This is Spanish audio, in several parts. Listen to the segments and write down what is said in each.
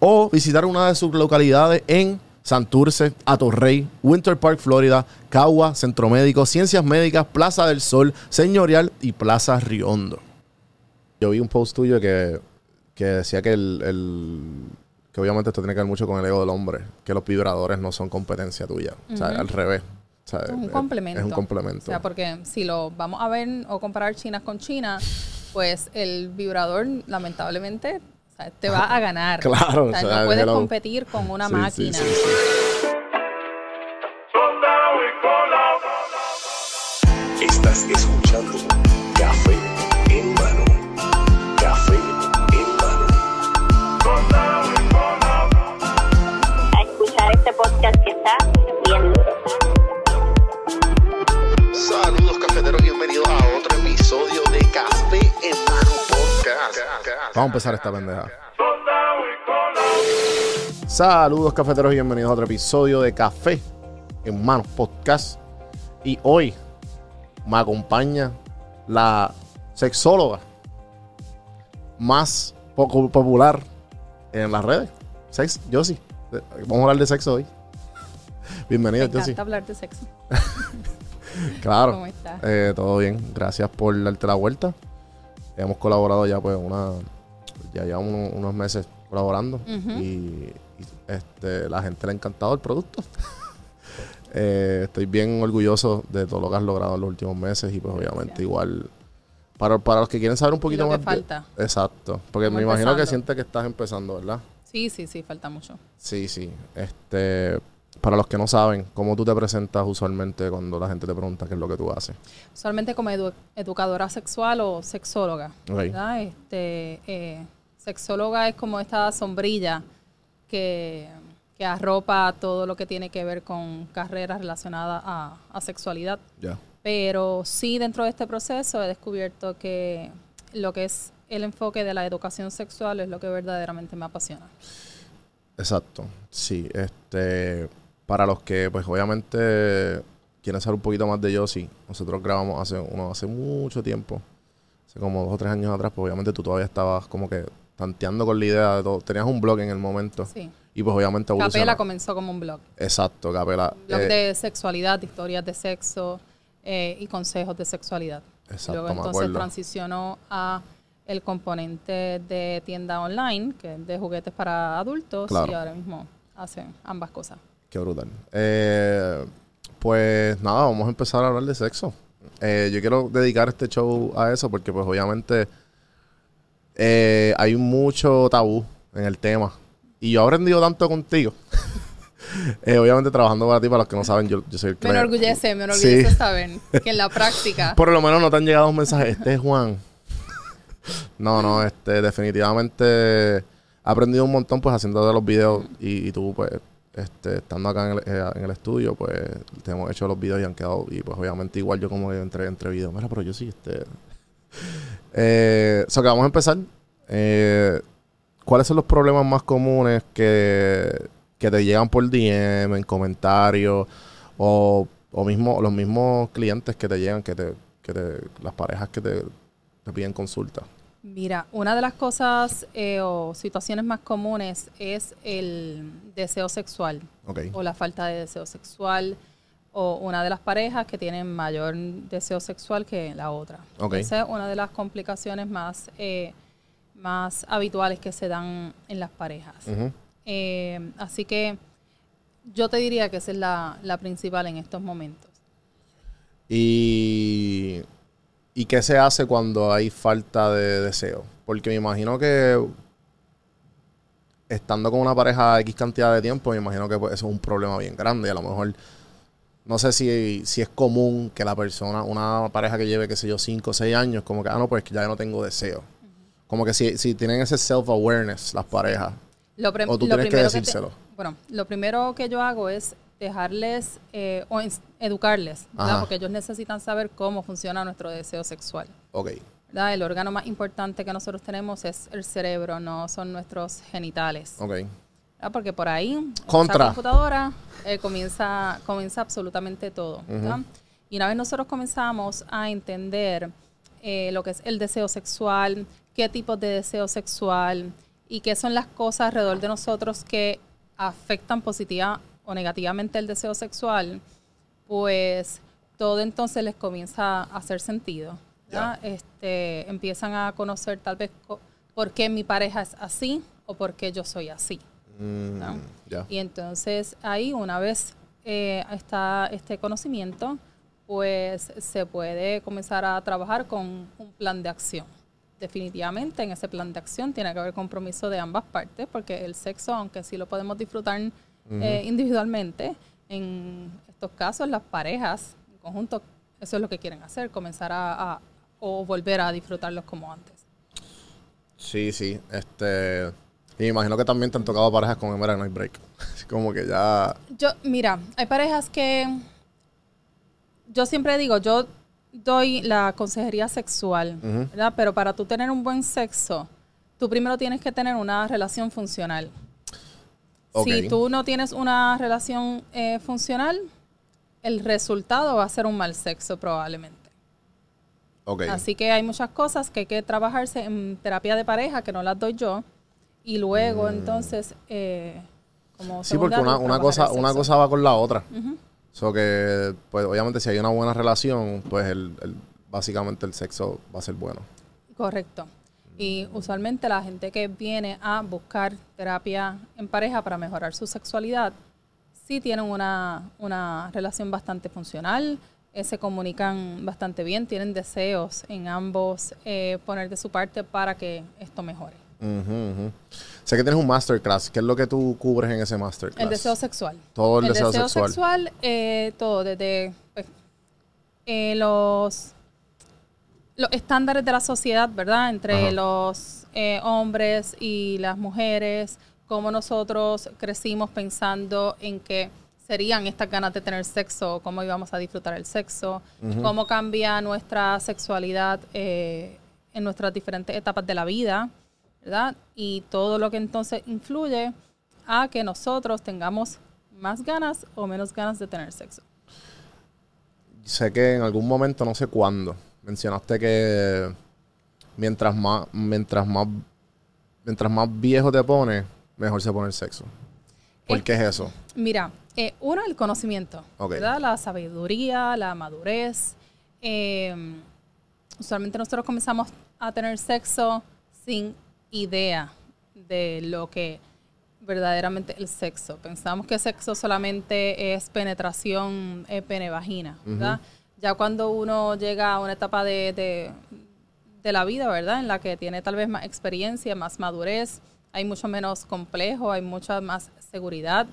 o visitar una de sus localidades en Santurce, Atorrey, Winter Park, Florida, Cagua, Centro Médico, Ciencias Médicas, Plaza del Sol, Señorial y Plaza Riondo. Yo vi un post tuyo que, que decía que el, el- que obviamente esto tiene que ver mucho con el ego del hombre, que los vibradores no son competencia tuya, o sea, al revés. O sea, Es un es- complemento. Es un complemento. O sea, porque si lo vamos a ver o comparar chinas con China, pues el vibrador, lamentablemente, sea, te va a ganar. Claro, O sea, o sea, no puedes hello. competir con una Sí, máquina. sí, sí. Estás escuchando Café en mano. Café en mano. a escuchar este podcast que está bien Saludos cafeteros, bienvenidos a otro episodio Vamos a empezar esta pendeja. Saludos cafeteros y bienvenidos a otro episodio de Café en Manos Podcast. Y hoy me acompaña la sexóloga más poco popular en las redes. Sex, Josie. Vamos a hablar de sexo hoy. Me Bienvenida, encanta Josie. hablar de sexo. Claro. ¿Cómo estás? Eh, todo bien. Gracias por darte la vuelta. Hemos colaborado ya pues una ya llevamos unos, unos meses colaborando y, y, este la gente le ha encantado el producto. Eh, estoy bien orgulloso de todo lo que has logrado en los últimos meses y pues obviamente Gracias. igual para, para los que quieren saber un poquito lo que más de- falta. exacto, porque me imagino que sientes que estás empezando, ¿verdad? Sí, sí, sí, falta mucho. Sí, sí. Este, para los que no saben, ¿cómo tú te presentas usualmente cuando la gente te pregunta qué es lo que tú haces? Usualmente como edu- educadora sexual o sexóloga. Ok. ¿verdad? Este, eh, sexóloga es como esta sombrilla que, que arropa todo lo que tiene que ver con carreras relacionadas a, a sexualidad. Pero sí, dentro de este proceso he descubierto que lo que es el enfoque de la educación sexual es lo que verdaderamente me apasiona. Exacto, sí. Este, para los que, pues, obviamente quieren saber un poquito más de Yossi, nosotros grabamos hace, uno, hace mucho tiempo, hace como dos o tres años atrás, pues obviamente tú todavía estabas como que tanteando con la idea de todo. Tenías un blog en el momento Sí. y pues obviamente. Capela comenzó como un blog. Exacto, Capela. Blog Eh, de sexualidad, historias de sexo eh, y consejos de sexualidad. Exacto, Luego me entonces acuerdo. transicionó a el componente de tienda online, que es de juguetes para adultos, Claro. y ahora mismo hacen ambas cosas. Qué brutal. Eh, pues nada, vamos a empezar a hablar de sexo. Eh, yo quiero dedicar este show a eso porque pues obviamente eh, hay mucho tabú en el tema. Y yo he aprendido tanto contigo. Eh, obviamente trabajando para ti, para los que no saben, yo, yo soy el que Me le- enorgullece, me enorgullece Sí. saber que en la práctica Por lo menos no te han llegado un mensaje. Este es Juan. no, no, este, definitivamente he aprendido un montón pues haciendo de los videos y, y tú pues este, estando acá en el, eh, en el estudio pues te hemos hecho los videos y han quedado y pues obviamente igual yo como que entre, entre videos. Mira, pero yo sí, este... Eh, so que vamos a empezar. Eh, ¿Cuáles son los problemas más comunes que, que te llegan por DM, en comentarios o, o mismo los mismos clientes que te llegan, que te, que te las parejas que te, te piden consulta? Mira, una de las cosas eh, o situaciones más comunes es el deseo sexual o la falta de deseo sexual o una de las parejas que tienen mayor deseo sexual que la otra. Ok. Esa es una de las complicaciones más, eh, más habituales que se dan en las parejas. Eh, así que yo te diría que esa es la, la principal en estos momentos. Y, ¿Y qué se hace cuando hay falta de deseo? Porque me imagino que estando con una pareja X cantidad de tiempo, me imagino que pues, eso es un problema bien grande. Y a lo mejor, no sé si, si es común que la persona, una pareja que lleve, qué sé yo, 5 o 6 años, como que, ah, no, pues ya yo no tengo deseo. Como que si, si tienen ese self-awareness las parejas. Lo, O tú lo tienes que te- decírselo. Bueno, lo primero que yo hago es dejarles eh, o educarles. Porque ellos necesitan saber cómo funciona nuestro deseo sexual. Ok. ¿verdad? El órgano más importante que nosotros tenemos es el cerebro, no son nuestros genitales. Ok. ¿Verdad? Porque por ahí, Contra. esa computadora, eh, comienza, comienza absolutamente todo. Y una vez nosotros comenzamos a entender eh, lo que es el deseo sexual, qué tipos de deseo sexual y qué son las cosas alrededor de nosotros que afectan positiva o negativamente el deseo sexual, pues todo entonces les comienza a hacer sentido. Este, empiezan a conocer tal vez por qué mi pareja es así o por qué yo soy así. Mm. Y entonces ahí una vez eh, está este conocimiento, pues se puede comenzar a trabajar con un plan de acción. Definitivamente en ese plan de acción tiene que haber compromiso de ambas partes, porque el sexo, aunque sí lo podemos disfrutar eh, individualmente, en estos casos las parejas en conjunto, eso es lo que quieren hacer, comenzar a, a- o volver a disfrutarlos como antes. Sí, sí. Este. Y me imagino que también te han tocado parejas con Emerald Night Break. Como que ya. Yo, mira, hay parejas que yo siempre digo, yo doy la consejería sexual. ¿verdad? Pero para tú tener un buen sexo, tú primero tienes que tener una relación funcional. Si tú no tienes una relación eh, funcional, el resultado va a ser un mal sexo probablemente. Ok. Así que hay muchas cosas que hay que trabajarse en terapia de pareja, que no las doy yo, y luego entonces, eh, como Mm. Sí, porque una, una cosa, una cosa va con la otra. So que, pues obviamente si hay una buena relación, pues el, el- básicamente el sexo va a ser bueno. Correcto. Y usualmente la gente que viene a buscar terapia en pareja para mejorar su sexualidad, sí tienen una, una relación bastante funcional, eh, se comunican bastante bien, tienen deseos en ambos eh, poner de su parte para que esto mejore. Sé que tienes un masterclass. ¿Qué es lo que tú cubres en ese masterclass? El deseo sexual. Todo el deseo sexual. sexual, eh, todo, desde pues, eh, los, los estándares de la sociedad, ¿verdad? Entre Ajá. los eh, hombres y las mujeres, cómo nosotros crecimos pensando en que serían estas ganas de tener sexo, cómo íbamos a disfrutar el sexo, cómo cambia nuestra sexualidad eh, en nuestras diferentes etapas de la vida, ¿verdad? Y todo lo que entonces influye a que nosotros tengamos más ganas o menos ganas de tener sexo. Sé que en algún momento, no sé cuándo, mencionaste que mientras más, mientras más, mientras más viejo te pones, mejor se pone el sexo. ¿Por qué es eso? Mira, eh, uno, el conocimiento. ¿verdad? La sabiduría, la madurez. Eh, usualmente nosotros comenzamos a tener sexo sin idea de lo que verdaderamente el sexo. Pensamos que sexo solamente es penetración eh, pene-vagina, ¿verdad? Ya cuando uno llega a una etapa de, de- de la vida, ¿verdad? En la que tiene tal vez más experiencia, más madurez, hay mucho menos complejo, hay mucha más seguridad,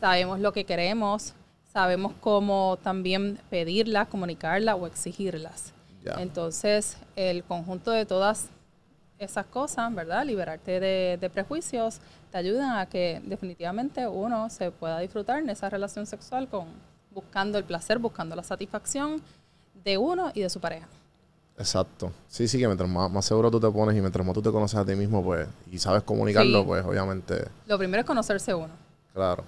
sabemos lo que queremos, sabemos cómo también pedirlas, comunicarlas o exigirlas. Entonces, el conjunto de todas esas cosas, ¿verdad? Liberarte de, de prejuicios, te ayudan a que definitivamente uno se pueda disfrutar en esa relación sexual con buscando el placer, buscando la satisfacción de uno y de su pareja. Exacto. Sí, sí, que mientras más, más seguro tú te pones y mientras más tú te conoces a ti mismo, pues, y sabes comunicarlo, Sí. pues, obviamente, Lo primero es conocerse uno. claro.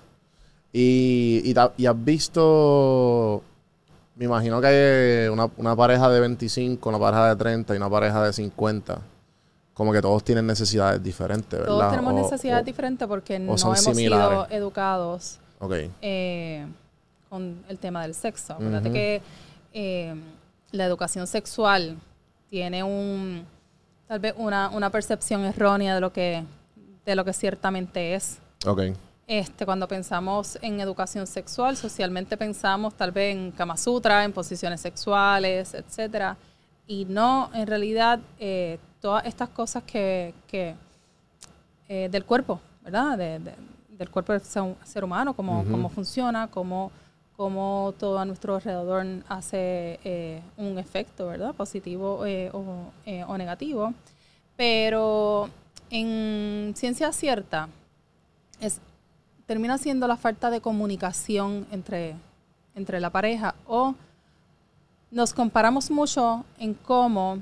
Y, y, has visto, me imagino que hay una, una pareja de 25, una pareja de 30 y una pareja de 50. Como que todos tienen necesidades diferentes, ¿verdad? Todos tenemos O- necesidades o- diferentes porque no hemos sido educados eh, con el tema del sexo. Acuérdate que eh, la educación sexual tiene un tal vez una, una percepción errónea de lo que de lo que ciertamente es. Este, cuando pensamos en educación sexual, socialmente pensamos tal vez en Kama Sutra, en posiciones sexuales, etcétera, y no, en realidad, eh, todas estas cosas que, que eh, del cuerpo, ¿verdad? De- de- del cuerpo del ser, humano, cómo, cómo funciona, cómo, cómo todo a nuestro alrededor hace eh, un efecto, ¿verdad? Positivo eh, o, o negativo. Pero en ciencia cierta, es termina siendo la falta de comunicación entre, entre la pareja o nos comparamos mucho en cómo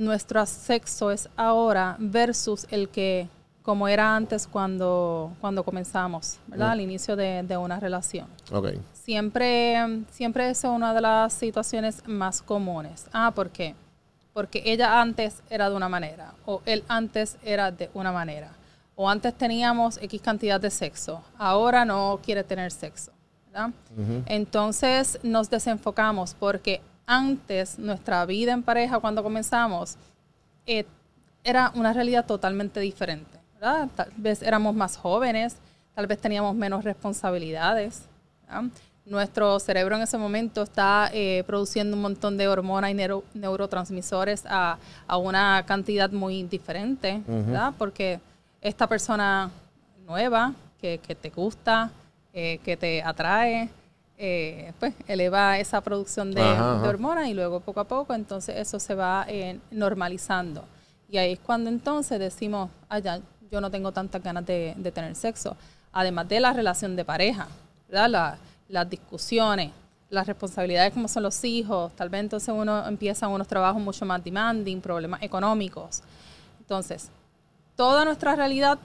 nuestro sexo es ahora versus el que como era antes cuando, cuando comenzamos, ¿verdad? Mm. Al inicio de, de una relación. Ok. Siempre, siempre es una de las situaciones más comunes. Ah, ¿por qué? Porque ella antes era de una manera, o él antes era de una manera, o antes teníamos X cantidad de sexo, ahora no quiere tener sexo, ¿verdad? Entonces nos desenfocamos porque antes nuestra vida en pareja cuando comenzamos eh, era una realidad totalmente diferente, ¿verdad? Tal vez éramos más jóvenes, tal vez teníamos menos responsabilidades. ¿verdad? Nuestro cerebro en ese momento está eh, produciendo un montón de hormonas y neuro- neurotransmisores a, a una cantidad muy diferente, ¿verdad? Porque esta persona nueva que, que te gusta, eh, que te atrae, eh, pues eleva esa producción de, hormonas y luego poco a poco entonces eso se va eh, normalizando. Y ahí es cuando entonces decimos, ah, ya, yo no tengo tantas ganas de, de tener sexo. Además de la relación de pareja. La- las discusiones, las responsabilidades como son los hijos, tal vez entonces uno empieza unos trabajos mucho más demanding, problemas económicos. Entonces, toda nuestra realidad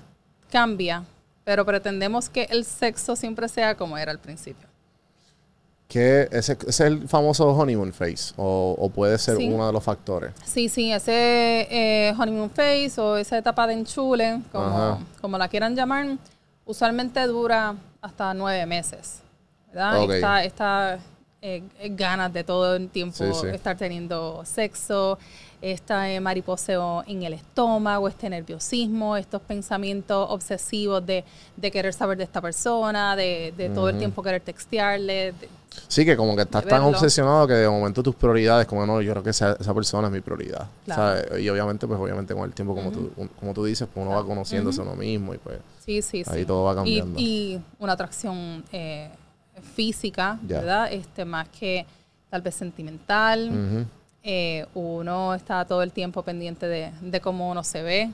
cambia, pero pretendemos que el sexo siempre sea como era al principio. ¿Qué, ese, ese es el famoso honeymoon phase? ¿O, o puede ser Sí. uno de los factores? Sí, sí, ese eh, honeymoon phase o esa etapa de enchule, como, como la quieran llamar, usualmente dura hasta nueve meses. ¿verdad? Ok. Esta, esta eh, ganas de todo el tiempo Sí, sí. estar teniendo sexo, este mariposeo en el estómago, este nerviosismo, estos pensamientos obsesivos de, de querer saber de esta persona, de, de todo el tiempo querer textearle. de- Sí, que como que estás tan obsesionado que de momento tus prioridades, como no, yo creo que esa, esa persona es mi prioridad. Claro. ¿sabes? Y obviamente, pues obviamente con el tiempo, como, tú, como tú dices, pues uno va conociéndose a uno mismo y pues... Sí, sí, Ahí sí. todo va Y- cambiando. Y, una atracción eh, física. ¿verdad? Este, más que tal vez sentimental. Eh, uno está todo el tiempo pendiente de, de cómo uno se ve,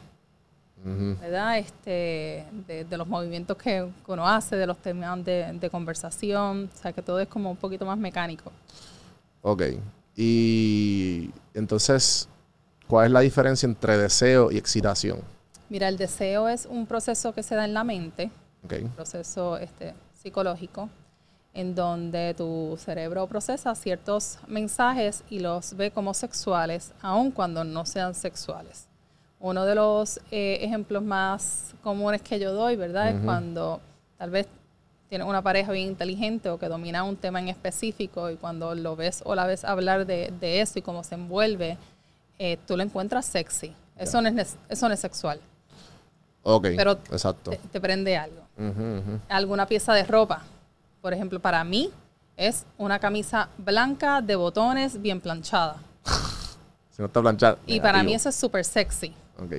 Ujú. ¿verdad? Este, de, de los movimientos que uno hace, de los temas de, de conversación. O sea, que todo es como un poquito más mecánico. Ok. Y entonces, ¿cuál es la diferencia entre deseo y excitación? Mira, el deseo es un proceso que se da en la mente, Ok. proceso este, psicológico, en donde tu cerebro procesa ciertos mensajes y los ve como sexuales, aun cuando no sean sexuales. Uno de los eh, ejemplos más comunes que yo doy, ¿verdad? Es cuando tal vez tienes una pareja bien inteligente o que domina un tema en específico y cuando lo ves o la ves hablar de, de eso y cómo se envuelve, eh, tú lo encuentras sexy. Eso, no es, eso no es sexual, Ok. Pero Exacto. te, te prende algo alguna pieza de ropa. Por ejemplo, para mí es una camisa blanca de botones bien planchada. Si no está planchada. Y para mí eso es súper sexy. Ok.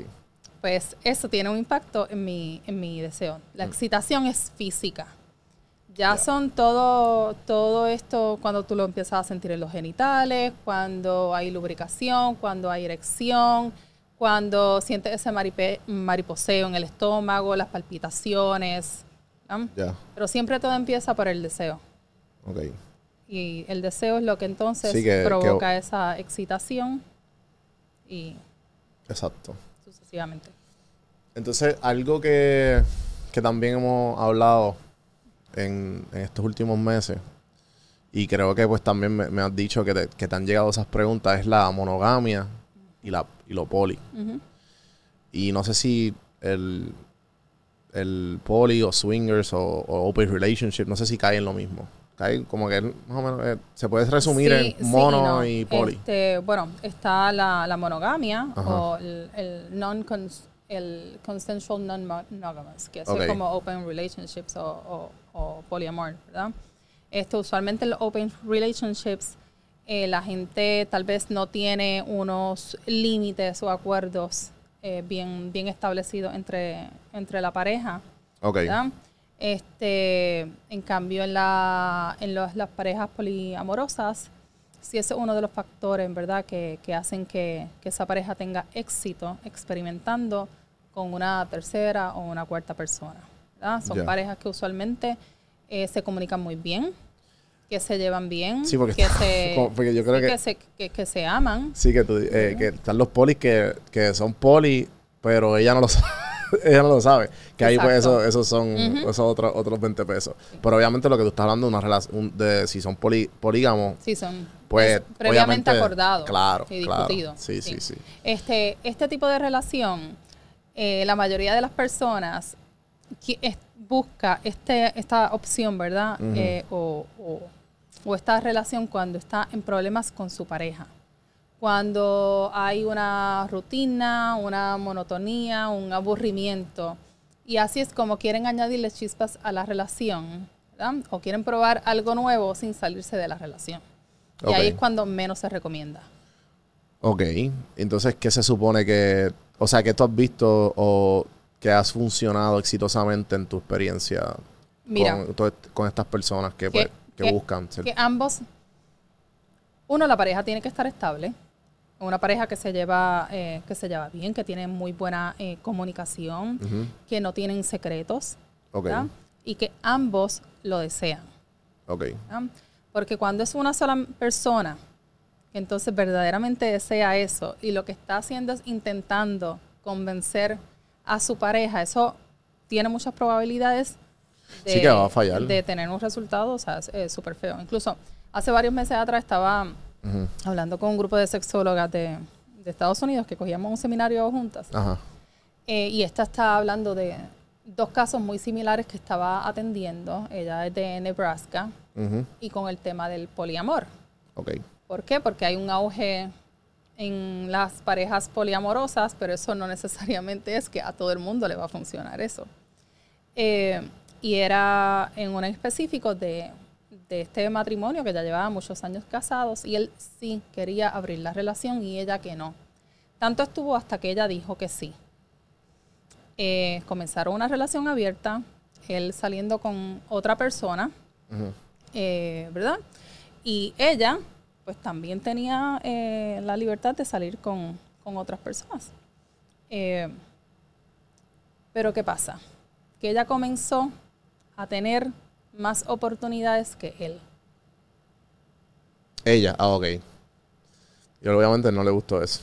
Pues eso tiene un impacto en mi, en mi deseo. La excitación es física. Ya son todo, todo esto cuando tú lo empiezas a sentir en los genitales, cuando hay lubricación, cuando hay erección, cuando sientes ese maripe- mariposeo en el estómago, las palpitaciones. Pero siempre todo empieza por el deseo. Ok. Y el deseo es lo que entonces Sí, que- provoca esa excitación y Exacto. sucesivamente. Entonces, algo que, que también hemos hablado en, en estos últimos meses, y creo que pues también me, me has dicho que te, que te han llegado esas preguntas, es la monogamia y, la, y lo poli. Y no sé si el, el poli o swingers o, o open relationship, no sé si cae en lo mismo. Cae como que más o menos, eh, se puede resumir Sí, en sí mono no. y poli. Este, bueno, está la, la monogamia Ajá. o el, el non el consensual non-monogamous, que eso Ok. es como open relationships o, o, o poliamor, ¿verdad? Esto usualmente en los open relationships eh, la gente tal vez no tiene unos límites o acuerdos eh, bien, bien establecidos entre, entre la pareja. ok. ¿verdad? Este, en cambio, en, la, en los- las parejas poliamorosas, sí ese es uno de los factores, ¿verdad?, que, que hacen que, que esa pareja tenga éxito experimentando con una tercera o una cuarta persona. ¿verdad? Son parejas que usualmente eh, se comunican muy bien, que se llevan bien, Sí, porque que, se, como- porque yo creo sí, que- se, que, que se aman. Sí, que, tú, eh, que están los polis que, que son poli, pero ella no lo sabe. ella no lo sabe. Que ahí pues eso, esos son esos otros, otros 20 pesos. Pero obviamente lo que tú estás hablando de una relación, de si son poli, polígamos, son pues es previamente acordado Claro, y claro. discutido. Sí, sí, sí. Este, este tipo de relación, eh, la mayoría de las personas es- busca este, esta opción, ¿verdad? Eh, o, o- o esta relación cuando está en problemas con su pareja. Cuando hay una rutina, una monotonía, un aburrimiento. Y así es como quieren añadirle chispas a la relación, ¿verdad? O quieren probar algo nuevo sin salirse de la relación. Y ahí es cuando menos se recomienda. Ok. Entonces, ¿qué se supone que, o sea, que tú has visto o que has funcionado exitosamente en tu experiencia Mira, con, estas personas que, pues, que buscan? ser- que ambos, uno, la pareja tiene que estar estable. Una pareja que se lleva, eh, que se lleva bien, que tiene muy buena eh, comunicación, que no tienen secretos, Ok, ¿verdad? y que ambos lo desean. Porque cuando es una sola persona que entonces verdaderamente desea eso y lo que está haciendo es intentando convencer a su pareja, eso tiene muchas probabilidades de, Sí que va a fallar. de tener un resultado, o sea, súper feo. Incluso hace varios meses atrás estaba Hablando con un grupo de sexólogas de, de Estados Unidos que cogíamos un seminario juntas. Ajá. Eh, y esta está hablando de dos casos muy similares que estaba atendiendo. Ella es de Nebraska Ujú. y con el tema del poliamor. ¿Por qué? Porque hay un auge en las parejas poliamorosas, pero eso no necesariamente es que a todo el mundo le va a funcionar eso. Eh, y era en un específico de, de este matrimonio que ya llevaba muchos años casados y él sí quería abrir la relación y ella que no. Tanto estuvo hasta que ella dijo que sí. Eh, comenzaron una relación abierta, él saliendo con otra persona, eh, ¿verdad? Y ella, pues también tenía eh, la libertad de salir con, con otras personas. Pero ¿qué pasa? Que ella comenzó a tener más oportunidades que él. Ella, ah, ok. Y obviamente no le gustó eso.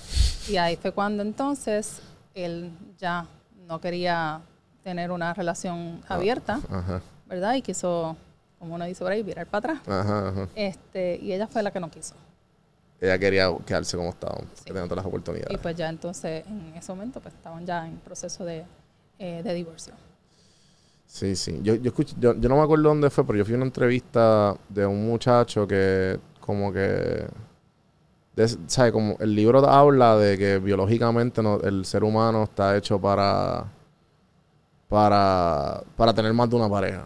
Y ahí fue cuando entonces él ya no quería tener una relación abierta, Ajá, ¿verdad? Y quiso, como uno dice por ahí, virar para atrás. ajá, ajá. Este, y ella fue la que no quiso. Ella quería quedarse como estaba, Sí. tenía todas las Y oportunidades. pues ya entonces, en ese momento, pues estaban ya en proceso de, eh, de divorcio. Sí, sí. Yo, yo, escuché, yo, yo no me acuerdo dónde fue, pero yo fui a una entrevista de un muchacho que como que... de- ¿Sabe? Como el libro habla de que biológicamente no- el ser humano está hecho para, para, para tener más de una pareja.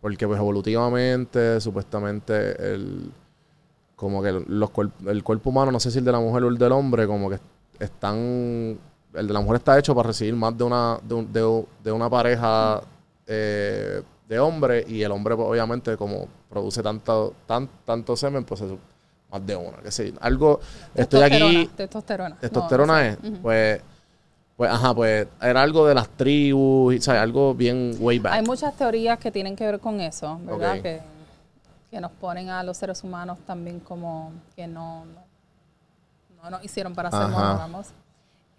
Porque pues evolutivamente, supuestamente, el, como que los cuerp- el cuerpo humano, no sé si el de la mujer o el del hombre, como que están... El de la mujer está hecho para recibir más de una, de, un- de- de una pareja eh, de hombre y el hombre pues, obviamente como produce tanto, tan, tanto semen, pues es más de una. Que sé, algo, estoy aquí... Testosterona, Testosterona. No, es, pues, pues, ajá, pues era algo de las tribus, ¿sabes? Algo bien way back. Hay muchas teorías que tienen que ver con eso, ¿verdad? Que, que nos ponen a los seres humanos también como que no, no, no nos hicieron para ser monógamos.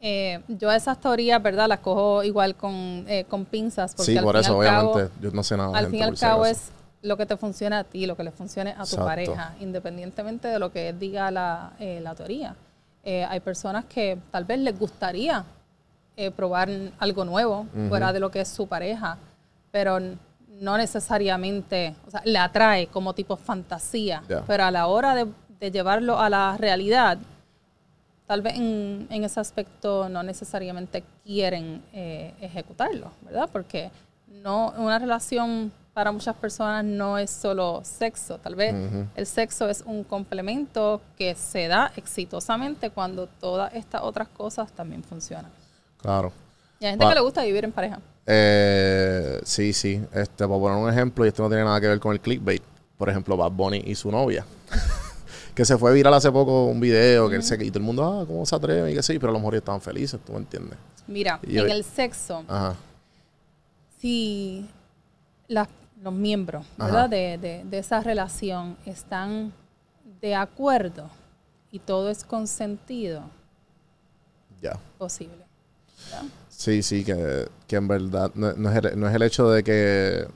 Eh, yo esas teorías, ¿verdad? Las cojo igual con, eh, con pinzas. Porque sí, al por fin eso, al cabo- obviamente, yo no sé nada. al fin y al cabo es lo que te funcione a ti, lo que le funcione a tu Exacto. pareja, independientemente de lo que diga la, eh, la teoría. Hay personas que tal vez les gustaría probar algo nuevo fuera de lo que es su pareja, pero no necesariamente, o sea, le atrae como tipo fantasía, pero a la hora de, de llevarlo a la realidad, tal vez en, en ese aspecto no necesariamente quieren eh, ejecutarlo, ¿verdad? Porque no una relación para muchas personas no es solo sexo, tal vez el sexo es un complemento que se da exitosamente cuando todas estas otras cosas también funcionan. Claro. Y hay gente Pa- que le gusta vivir en pareja. Eh, sí, sí. Este, para poner un ejemplo, y esto no tiene nada que ver con el clickbait. Por ejemplo, Bad Bunny y su novia. Que se fue viral hace poco un video que él se, y todo el mundo, ah, ¿cómo se atreve? Y que sí, pero a lo mejor estaban felices, ¿tú me entiendes? Mira, Y yo- en el sexo, Ajá. si las- los miembros. ¿verdad? De, de- de esa relación están de acuerdo y todo es consentido, Ya. posible. Sí, sí, que, que en verdad no, no es el, no es el hecho de que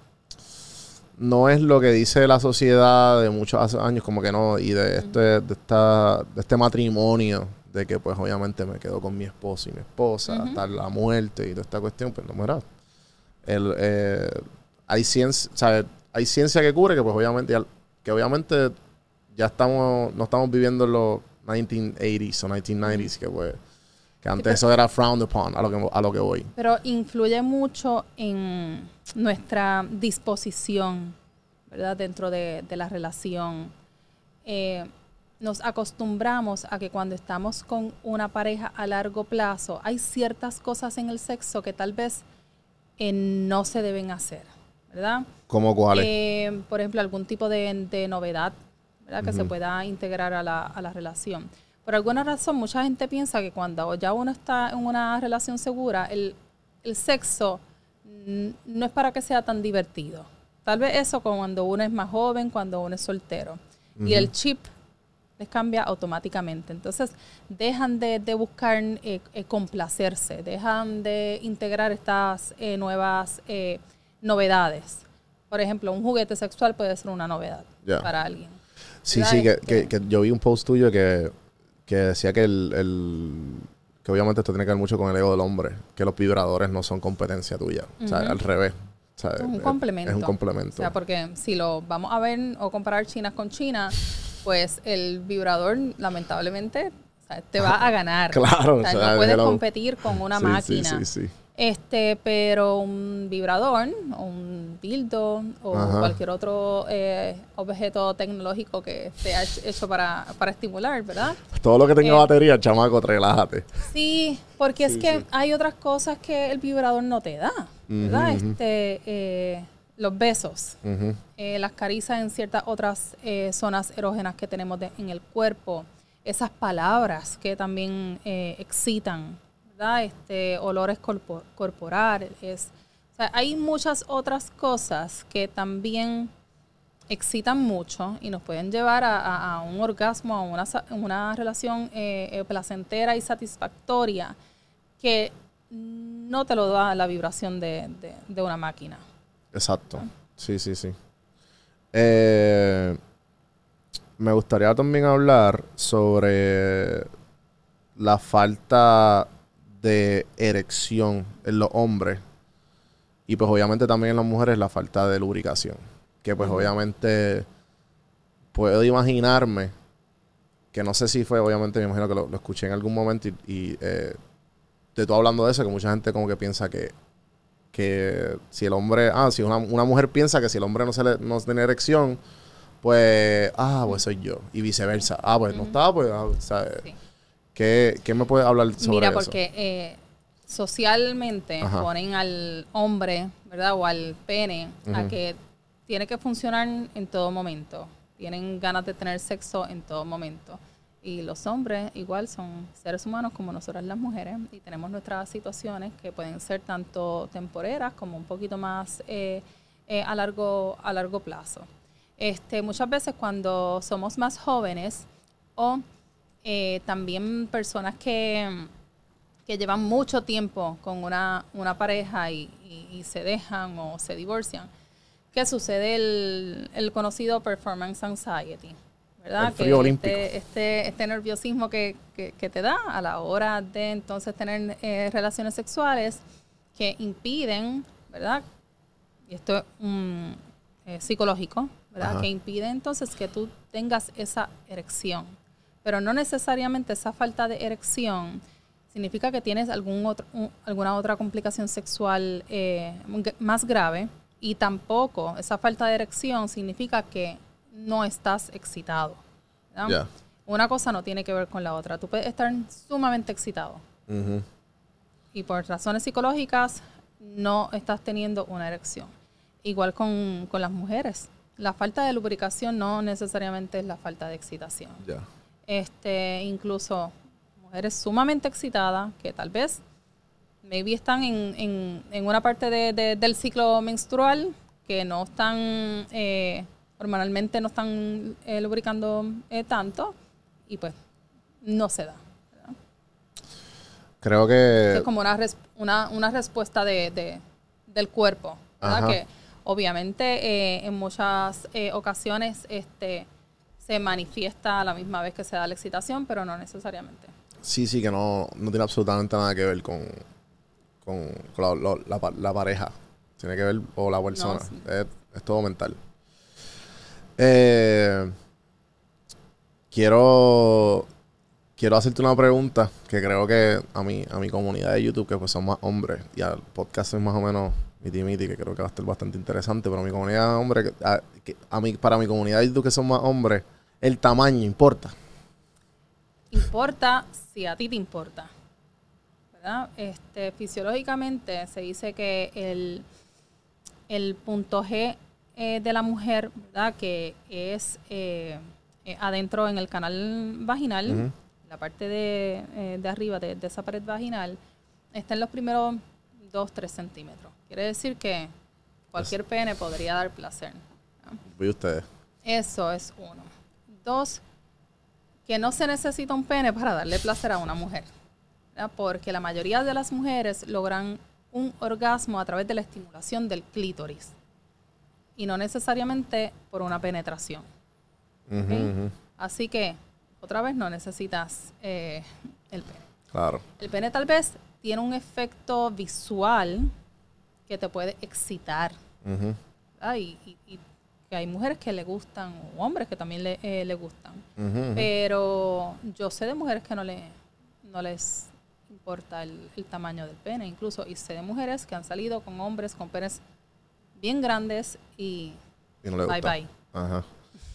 no es lo que dice la sociedad de muchos años, como que no, y de este, de esta, de este matrimonio, de que pues obviamente me quedo con mi esposo y mi esposa hasta la muerte y toda esta cuestión, pues no mira. El, eh, hay ciencia, ¿sabes? Hay ciencia que cubre que pues obviamente ya, que obviamente ya estamos, no estamos viviendo en los 1980s o 1990s, que pues que antes pero- eso era frowned upon, a lo que, a lo que voy. Pero influye mucho en nuestra disposición, ¿verdad? Dentro de, de la relación. Eh, nos acostumbramos a que cuando estamos con una pareja a largo plazo, hay ciertas cosas en el sexo que tal vez eh, no se deben hacer, ¿verdad? ¿Cómo cuáles? Eh, por ejemplo, algún tipo de, de novedad ¿verdad? que se pueda integrar a la, a la relación. Por alguna razón, mucha gente piensa que cuando ya uno está en una relación segura, el, el sexo no es para que sea tan divertido. Tal vez eso cuando uno es más joven, cuando uno es soltero. Y el chip les cambia automáticamente. Entonces, dejan de, de buscar eh, eh, complacerse, dejan de integrar estas eh, nuevas novedades. Por ejemplo, un juguete sexual puede ser una novedad para alguien. Sí, ¿verdad? sí, que, que- que yo vi un post tuyo que, que decía que el, el- que obviamente esto tiene que ver mucho con el ego del hombre, que los vibradores no son competencia tuya, o sea, al revés. O sea, Es un es- complemento. Es un complemento. O sea, porque si lo vamos a ver o comparar chinas con China, pues el vibrador, lamentablemente, o sea, te va a ganar. Claro, O sea, o sea, no puedes hello. competir con una Sí, máquina. Sí, sí, sí. Este, pero un vibrador, o un dildo o Ajá. cualquier otro eh, objeto tecnológico que hech- hecho para, para estimular, ¿verdad? Todo lo que tenga Eh, batería, chamaco, relájate. Sí, porque es que sí. hay otras cosas que el vibrador no te da, ¿verdad? Este, eh, los besos, eh, las caricias en ciertas otras eh, zonas erógenas que tenemos de- en el cuerpo, esas palabras que también eh, excitan, ¿verdad? Este, olores corpo- corporales. O sea, hay muchas otras cosas que también excitan mucho y nos pueden llevar a, a- a un orgasmo, a una, una relación eh, eh, placentera y satisfactoria que no te lo da la vibración de- de- de una máquina. Exacto. Sí, sí, sí. Eh, me gustaría también hablar sobre la falta de erección en los hombres y pues obviamente también en las mujeres la falta de lubricación. Que pues obviamente puedo imaginarme que no sé si fue, obviamente me imagino que lo, lo escuché en algún momento y, y, eh, de tú hablando de eso, que mucha gente como que piensa que que si el hombre, ah, si una, una mujer piensa que si el hombre no se le, no tiene erección, pues, ah, pues soy yo. Y viceversa. Ah, pues no está, pues, ah. ¿Qué, qué me puede hablar sobre Mira, eso? porque eh, socialmente Ajá. ponen al hombre, ¿verdad? O al pene a que tiene que funcionar en todo momento. Tienen ganas de tener sexo en todo momento. Y los hombres igual son seres humanos como nosotras las mujeres y tenemos nuestras situaciones que pueden ser tanto temporeras como un poquito más eh, eh, a, largo, a largo plazo. Este, muchas veces cuando somos más jóvenes o eh, también personas que, que llevan mucho tiempo con una, una pareja y, y- y se dejan o se divorcian, ¿qué sucede? El, el conocido performance anxiety, ¿verdad? El olímpico. Este, este, este nerviosismo que, que- que te da a la hora de entonces tener eh, relaciones sexuales que impiden, ¿verdad? Y esto es eh, psicológico, ¿verdad? Ajá. Que impide entonces que tú tengas esa erección. Pero no necesariamente esa falta de erección significa que tienes algún otro, un- alguna otra complicación sexual eh, más grave y tampoco esa falta de erección significa que no estás excitado. Una cosa no tiene que ver con la otra. Tú puedes estar sumamente excitado y por razones psicológicas no estás teniendo una erección. Igual con, con las mujeres. La falta de lubricación no necesariamente es la falta de excitación. Este, incluso mujeres sumamente excitadas que tal vez maybe están en, en, en una parte de- de- del ciclo menstrual que no están, eh, hormonalmente no están eh, lubricando eh, tanto y pues no se da. ¿verdad? Creo que... es como una, res- una, una respuesta de, de- del cuerpo. Que obviamente eh, en muchas eh, ocasiones este, se manifiesta a la misma vez que se da la excitación, pero no necesariamente. Sí, sí, que no, no tiene absolutamente nada que ver con, con, con la, pareja. Tiene que ver, o la persona. sí. es, es todo mental. Eh, quiero, quiero hacerte una pregunta que creo que a mi, a mi comunidad de YouTube, que pues son más hombres, y al podcast es más o menos miti miti, que creo que va a estar bastante interesante, pero mi comunidad de hombres, a, a mí, para mi comunidad de YouTube que son más hombres, el tamaño importa. Importa si a ti te importa. ¿verdad? Este, fisiológicamente se dice que el, el punto G eh, de la mujer, ¿verdad? que es eh, eh, adentro en el canal vaginal, la parte de, eh, de arriba de, de esa pared vaginal, está en los primeros 2-3 centímetros. Quiere decir que cualquier pene podría dar placer. Voy ustedes. Eso es uno. Dos, que no se necesita un pene para darle placer a una mujer. ¿verdad? Porque la mayoría de las mujeres logran un orgasmo a través de la estimulación del clítoris. Y no necesariamente por una penetración. Así que, otra vez, no necesitas eh, el pene. Claro. El pene tal vez tiene un efecto visual que te puede excitar. Y- y que hay mujeres que le gustan, o hombres que también le, eh, le gustan. Pero yo sé de mujeres que no, le, no les importa el, el tamaño del pene, incluso. Y sé de mujeres que han salido con hombres con penes bien grandes y Y no le bye gusta. bye. Ajá.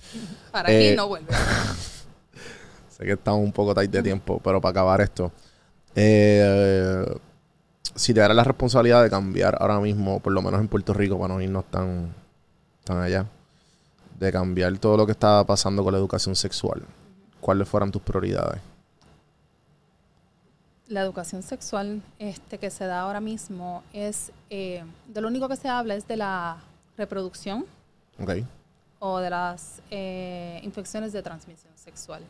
Para Eh, aquí no vuelve. Sé que estamos un poco tight de tiempo, pero para acabar esto. eh, si te dieras la responsabilidad de cambiar ahora mismo, por lo menos en Puerto Rico, para no irnos tan, tan allá, de cambiar todo lo que está pasando con la educación sexual, ¿cuáles fueran tus prioridades? La educación sexual este, que se da ahora mismo es, eh, de lo único que se habla es de la reproducción Ok. o de las eh, infecciones de transmisión sexual.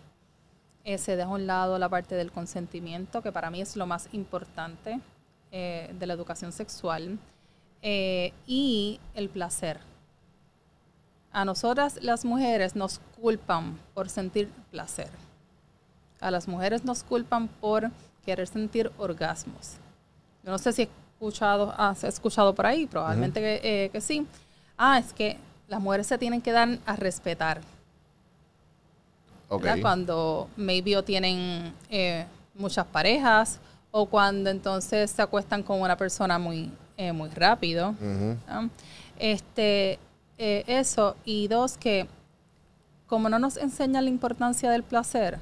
Eh, se deja a un lado la parte del consentimiento, que para mí es lo más importante eh, de la educación sexual, eh, y el placer. A nosotras las mujeres nos culpan por sentir placer. A las mujeres nos culpan por querer sentir orgasmos. Yo no sé si escuchado, has escuchado por ahí, probablemente que, eh, que sí. Ah, es que las mujeres se tienen que dar a respetar. Ok. ¿verdad? Cuando maybe o tienen eh, muchas parejas o cuando entonces se acuestan con una persona muy, eh, muy rápido. ¿no? Este, eh, eso. Y dos, que como no nos enseñan la importancia del placer,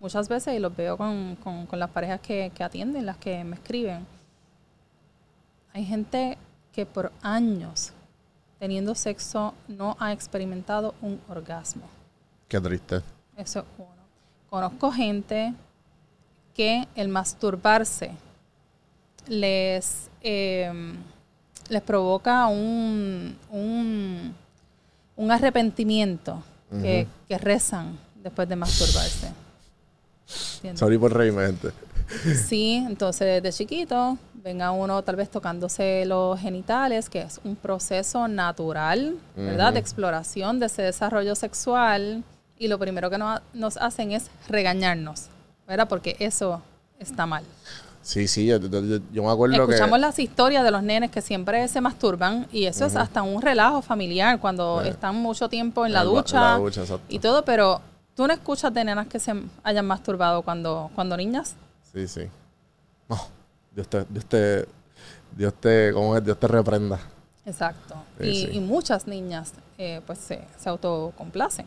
muchas veces, y los veo con, con- con las parejas que, que atienden, las que me escriben, hay gente que por años teniendo sexo no ha experimentado un orgasmo. Qué triste. Eso es uno. Conozco gente que el masturbarse les, eh, les provoca un, un, un arrepentimiento que, rezan después de masturbarse. ¿Entiendes? Sorry por reírme, gente. Sí, entonces desde chiquito venga uno tal vez tocándose los genitales, que es un proceso natural, ¿verdad? De exploración de ese desarrollo sexual. Y lo primero que no- nos hacen es regañarnos, ¿verdad? Porque eso está mal. Sí, sí, yo, yo- yo- yo me acuerdo Escuchamos que... las historias de los nenes que siempre se masturban y eso es hasta un relajo familiar cuando Sí. están mucho tiempo en la el ducha, la ducha, y todo, pero tú no escuchas de nenas que se hayan masturbado cuando, cuando niñas. Sí, sí. No, Dios te, Dios te, Dios te, ¿cómo es? Dios te reprenda. Exacto. Sí, y, sí. y muchas niñas eh, pues se, se autocomplacen.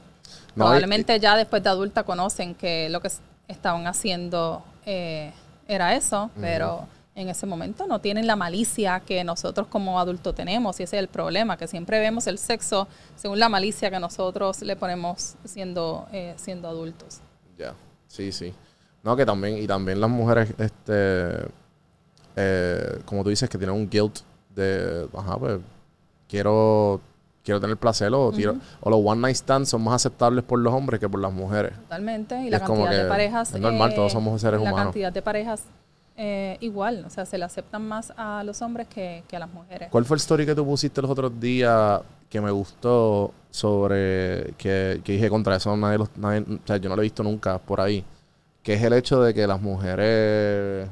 No, Probablemente ya después de adulta conocen que lo que estaban haciendo eh, era eso, pero en ese momento no tienen la malicia que nosotros como adultos tenemos y ese es el problema, que siempre vemos el sexo según la malicia que nosotros le ponemos siendo, eh, siendo adultos. Ya, sí, sí. No, que también, y también las mujeres, este, eh, como tú dices, que tienen un guilt de, ajá, pues quiero, quiero tener placer o, tiro- o los one night stands son más aceptables por los hombres que por las mujeres. Totalmente. Y Y la cantidad de parejas. es normal, todos somos seres la humanos. cantidad de parejas eh, igual. O sea, se le aceptan más a los hombres que, que a las mujeres. ¿Cuál fue el story que tú pusiste los otros días que me gustó sobre que, que dije contra eso? Nadie, los- nadie- o sea, yo no lo he visto nunca por ahí. Que es el hecho de que las mujeres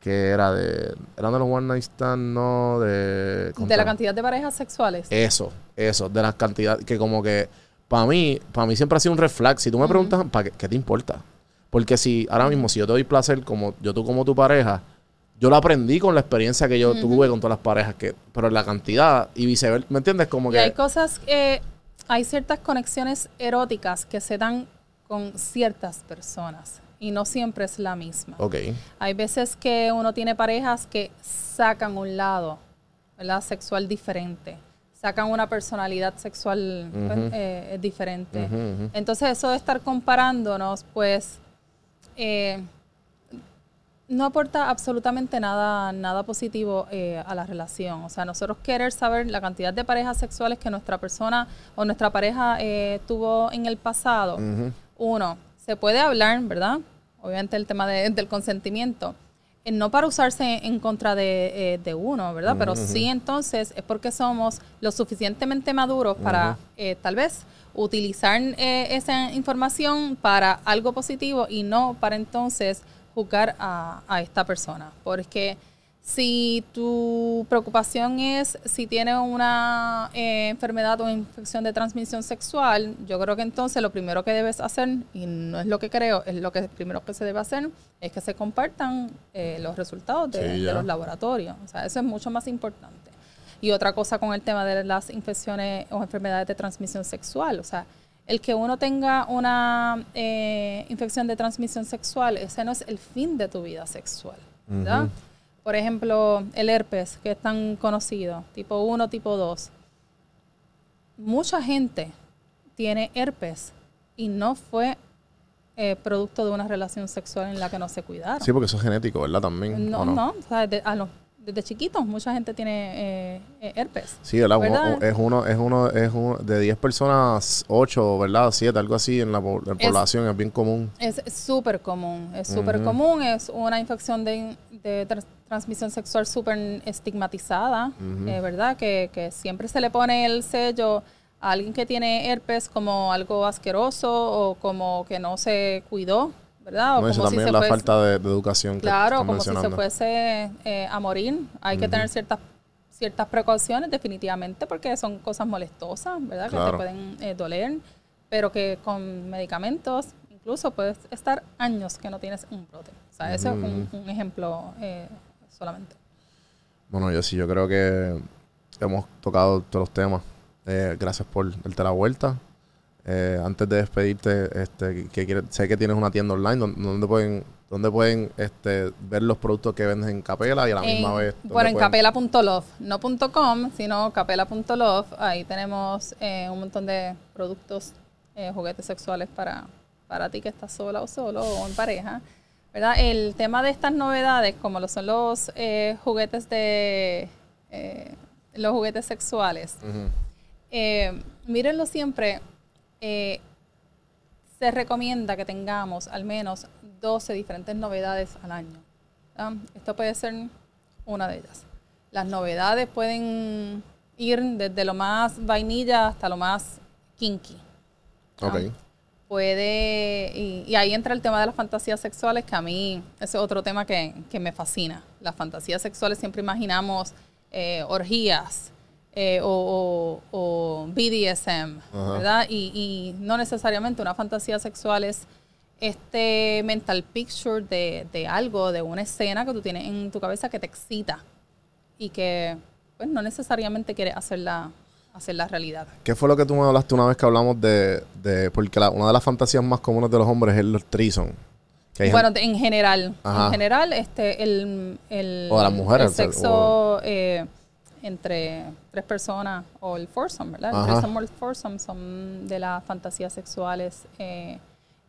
que era de eran de los one night stand, no de De la cantidad de parejas sexuales. eso, eso, de las cantidades que como que para mí, para mí siempre ha sido un reflex. Si tú me preguntas, ¿para qué, qué te importa? Porque si ahora mismo, si yo te doy placer como yo tú como tu pareja, yo lo aprendí con la experiencia que yo tuve con todas las parejas, que, pero la cantidad y viceversa, ¿me entiendes? Como y que hay cosas, eh, hay ciertas conexiones eróticas que se dan con ciertas personas. Y no siempre es la misma. Ok, Hay veces que uno tiene parejas que sacan un lado, ¿verdad? Sexual diferente. Sacan una personalidad sexual pues, eh, diferente. Entonces, eso de estar comparándonos, pues, eh, no aporta absolutamente nada, nada positivo eh, a la relación. O sea, nosotros querer saber la cantidad de parejas sexuales que nuestra persona o nuestra pareja eh, tuvo en el pasado. Uno, se puede hablar, ¿verdad? Obviamente el tema de- del consentimiento. Eh, no para usarse en contra de, eh, de uno, ¿verdad? Pero sí entonces es porque somos lo suficientemente maduros para eh, tal vez utilizar eh, esa información para algo positivo y no para entonces juzgar a, a esta persona. Porque si tu preocupación es si tiene una eh, enfermedad o infección de transmisión sexual, yo creo que entonces lo primero que debes hacer, y no es lo que creo, es lo que primero que se debe hacer, es que se compartan eh, los resultados de, Sí, de ya. los laboratorios. O sea, eso es mucho más importante. Y otra cosa con el tema de las infecciones o enfermedades de transmisión sexual, o sea, el que uno tenga una eh, infección de transmisión sexual, ese no es el fin de tu vida sexual, ¿verdad? Por ejemplo, el herpes, que es tan conocido, tipo 1, tipo 2. Mucha gente tiene herpes y no fue eh, producto de una relación sexual en la que no se cuidaron. Sí, porque eso es genético, ¿verdad? También. no, ¿o no, o sea, de- a los- desde chiquitos mucha gente tiene eh, eh, herpes. Sí, ¿verdad? Es uno, es uno, es uno, de 10 personas, 8, ¿verdad? 7, algo así en la, po- en Es- población, es bien común. Es súper común, es súper común, es una infección de, de transmisión sexual súper estigmatizada, eh, ¿verdad? Que, que siempre se le pone el sello a alguien que tiene herpes como algo asqueroso o como que no se cuidó, ¿verdad? O No, eso como si también se es la fuese- falta de, de educación que Claro, estás como si se fuese eh, a morir. Hay que tener ciertas ciertas precauciones definitivamente porque son cosas molestosas, ¿verdad? Que te pueden eh, doler, pero que con medicamentos incluso puedes estar años que no tienes un brote. Sea, ese es un, un ejemplo eh, solamente. Bueno, yo sí, yo creo que hemos tocado todos los temas. Eh, gracias por darte la vuelta. Eh, antes de despedirte, este, que quiere- sé que tienes una tienda online donde, donde pueden, donde pueden este, ver los productos que vendes en Capela y a la misma vez. bueno, ¿dónde en pueden- capela.love, no .com, sino capela.love. Ahí tenemos eh, un montón de productos, juguetes sexuales para, para ti que estás sola o solo o en pareja. ¿Verdad? El tema de estas novedades, como lo son los eh, juguetes de eh, los juguetes sexuales, eh, mírenlo siempre. eh, se recomienda que tengamos al menos 12 diferentes novedades al año. ¿verdad? Esto puede ser una de ellas. Las novedades pueden ir desde lo más vainilla hasta lo más kinky. ¿verdad? Ok. Puede, y, y ahí entra el tema de las fantasías sexuales, que a mí ese es otro tema que, que me fascina. Las fantasías sexuales siempre imaginamos eh, orgías eh, o, o- o BDSM, Ajá. ¿verdad? Y, y no necesariamente una fantasía sexual es este mental picture de, de algo, de una escena que tú tienes en tu cabeza que te excita y que pues no necesariamente quieres hacerla, hacerla realidad. ¿Qué fue lo que tú me hablaste una vez que hablamos de... de porque la- una de las fantasías más comunes de los hombres es el trison. Bueno, en general, Ajá. en general, este, el, el, O de las mujeres, el o sexo eh, entre tres personas o el foursome, ¿verdad? El Ajá. threesome o el foursome son de las fantasías sexuales eh,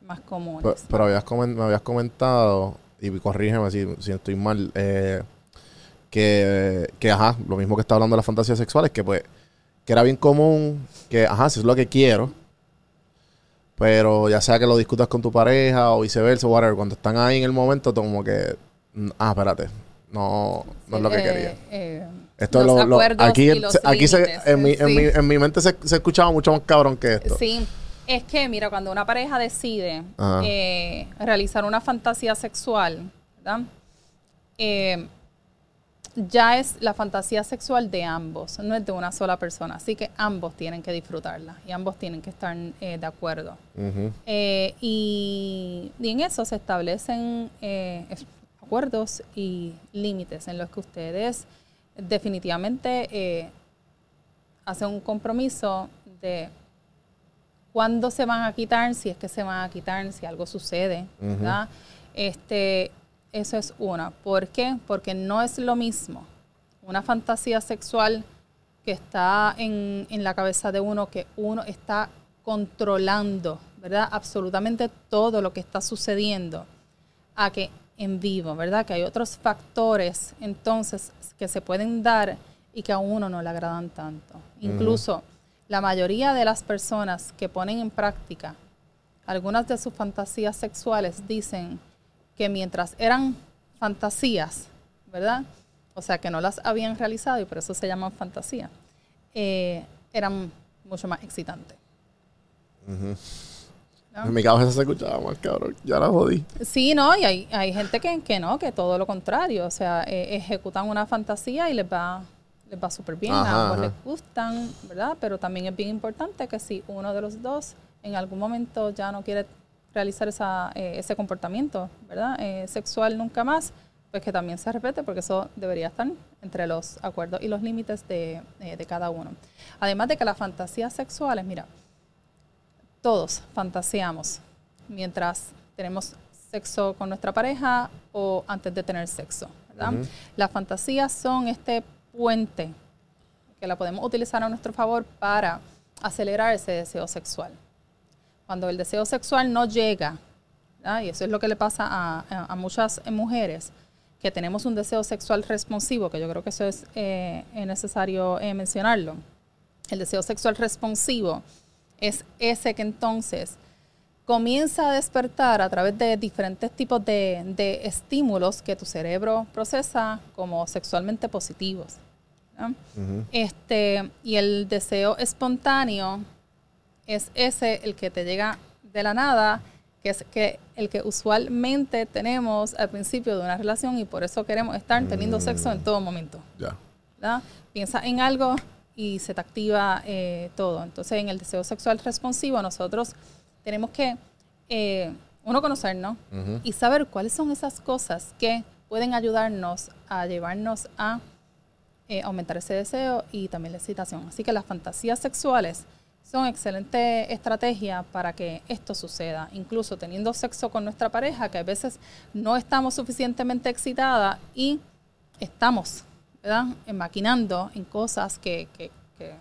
más comunes. Pe- Pero, habías me habías comentado y corrígeme si, si estoy mal, eh, que, que, ajá, lo mismo que está hablando de las fantasías sexuales, que pues, que era bien común, que, ajá, si es lo que quiero, pero ya sea que lo discutas con tu pareja o viceversa, whatever, cuando están ahí en el momento, como que, ah, espérate, no, no es lo que Eh, quería. eh, Esto los lo, lo- aquí, y los aquí se, en, mi, en, mi, en mi mente se, se escuchaba mucho más cabrón que esto. Sí, es que, mira, cuando una pareja decide eh, realizar una fantasía sexual, ¿verdad? Ya es la fantasía sexual de ambos, no es de una sola persona. Así que ambos tienen que disfrutarla y ambos tienen que estar eh, de acuerdo. Eh, y, y en eso se establecen eh, acuerdos y límites en los que ustedes definitivamente hacen un compromiso de cuándo se van a quitar, si es que se van a quitar, si algo sucede, ¿verdad? Este, eso es una. ¿Por qué? Porque no es lo mismo una fantasía sexual que está en, en la cabeza de uno, que uno está controlando, ¿verdad? Absolutamente todo lo que está sucediendo, a que en vivo, ¿verdad? Que hay otros factores entonces que se pueden dar y que a uno no le agradan tanto. Incluso la mayoría de las personas que ponen en práctica algunas de sus fantasías sexuales dicen que mientras eran fantasías, ¿verdad? O sea, que no las habían realizado y por eso se llaman fantasía, eh, eran mucho más excitantes. ¿No? En mi cabeza se escuchaba más cabrón. Ya la jodí. Sí, no, y hay, hay gente que, que no, que todo lo contrario, o sea, eh, ejecutan una fantasía y les va, les va súper bien, Ajá, a ambos ajá. les gustan, ¿verdad? Pero también es bien importante que si uno de los dos en algún momento ya no quiere realizar esa, eh, ese comportamiento, ¿verdad? Eh, sexual nunca más, pues que también se respete, porque eso debería estar entre los acuerdos y los límites de, eh, de cada uno. Además de que las fantasías sexuales, mira, todos fantaseamos mientras tenemos sexo con nuestra pareja o antes de tener sexo. ¿verdad? Las fantasías son este puente que la podemos utilizar a nuestro favor para acelerar ese deseo sexual. Cuando el deseo sexual no llega, ¿verdad? y eso es lo que le pasa a, a- a muchas mujeres, que tenemos un deseo sexual responsivo, que yo creo que eso es eh, eh, necesario eh, mencionarlo. El deseo sexual responsivo es ese que entonces comienza a despertar a través de diferentes tipos de, de estímulos que tu cerebro procesa como sexualmente positivos. ¿no? este, y el deseo espontáneo es ese el que te llega de la nada, que es que el que usualmente tenemos al principio de una relación y por eso queremos estar teniendo sexo en todo momento. Ya. Piensa en algo y se te activa eh, todo. Entonces, en el deseo sexual responsivo, nosotros tenemos que, eh, uno, conocernos y saber cuáles son esas cosas que pueden ayudarnos a llevarnos a eh, aumentar ese deseo y también la excitación. Así que las fantasías sexuales son excelente estrategia para que esto suceda. Incluso teniendo sexo con nuestra pareja, que a veces no estamos suficientemente excitada y estamos ¿verdad? Maquinando en cosas que, que, que-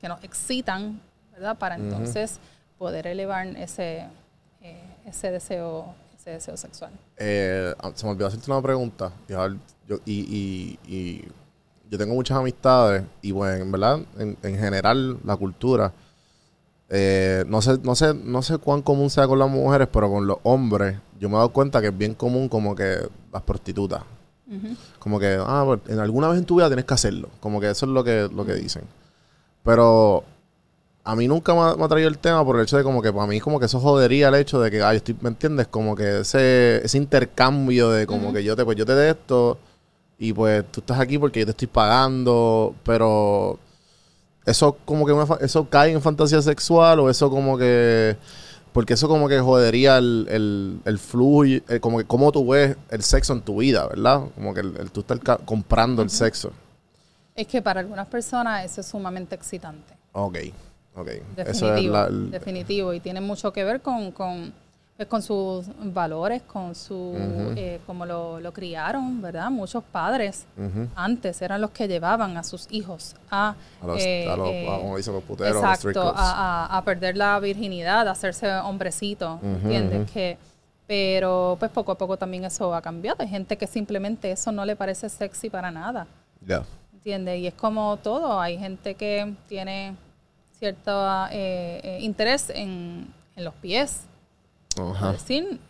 que nos excitan, ¿verdad? Para entonces poder elevar ese, eh, ese, deseo, ese deseo sexual. Eh, ah, se me olvidó hacerte una pregunta. Yo, y, y- y yo tengo muchas amistades y bueno, en verdad, en, en general, la cultura, eh, no sé, no sé, no sé cuán común sea con las mujeres, pero con los hombres, yo me he dado cuenta que es bien común como que las prostitutas. Como que, ah, pues, en alguna vez en tu vida tienes que hacerlo. Como que eso es lo que, lo que dicen. Pero a mí nunca me ha, me ha traído el tema por el hecho de como que para mí como que eso jodería el hecho de que, ay, estoy, ¿me entiendes? Como que ese, ese intercambio de como que yo te, pues yo te de esto y pues tú estás aquí porque yo te estoy pagando, pero eso como que eso cae en fantasía sexual o eso como que porque eso como que jodería el, el, el flujo, y- eh, como que cómo tú ves el sexo en tu vida, ¿verdad? Como que el, tú ca- comprando el sexo. Es que para algunas personas eso es sumamente excitante. Ok, ok. Eso es Definitivo, la- definitivo. Y tiene mucho que ver con, con, pues, con sus valores, con su, eh, como lo, lo criaron, ¿verdad? Muchos padres antes eran los que llevaban a sus hijos a... A los, eh, a los, eh, a- como dicen los puteros, a los Exacto, a, a- perder la virginidad, a hacerse hombrecito, ¿entiendes? Que Pero pues poco a poco también eso ha cambiado. Hay gente que simplemente eso no le parece sexy para nada. Ya. ¿Entiendes? Y es como todo. Hay gente que tiene cierto eh, eh, interés en, en los pies, Ajá.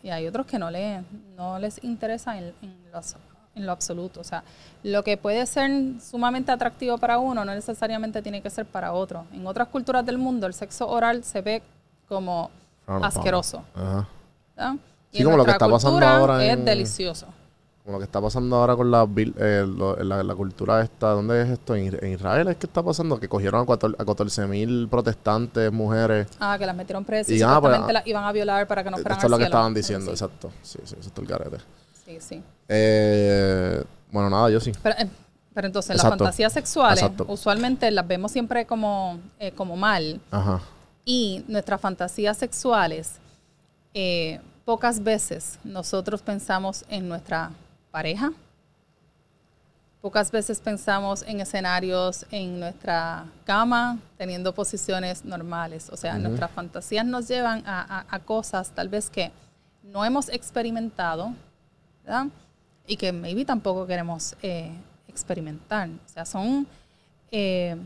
y hay otros que no, le, no les interesa en, en los- en lo absoluto. O sea, lo que puede ser sumamente atractivo para uno no necesariamente tiene que ser para otro. En otras culturas del mundo el sexo oral se ve como Ah, asqueroso. Ajá. ¿verdad? Y Sí, en como lo que está pasando ahora es delicioso. Como lo que está pasando ahora con la, eh, lo- la, la cultura esta. ¿Dónde es esto? ¿En, en Israel es que está pasando? Que cogieron a, cuator- a 14 mil protestantes, mujeres. Ah, que las metieron presas y, Y, ah, pues, ah, las iban a violar para que no Esto fueran es al lo que cielo. estaban diciendo, Sí, exacto. Sí, sí, eso está el garete. Sí, sí. Eh, bueno, nada, yo sí. Pero, eh, pero entonces las fantasías sexuales Exacto. usualmente las vemos siempre como, eh, como mal Ajá. y nuestras fantasías sexuales pocas veces nosotros pensamos en nuestra pareja, pocas veces pensamos en escenarios en nuestra cama teniendo posiciones normales. O sea, nuestras fantasías nos llevan a, a- a cosas tal vez que no hemos experimentado, ¿verdad? Y que maybe tampoco queremos eh, experimentar. O sea, son eh,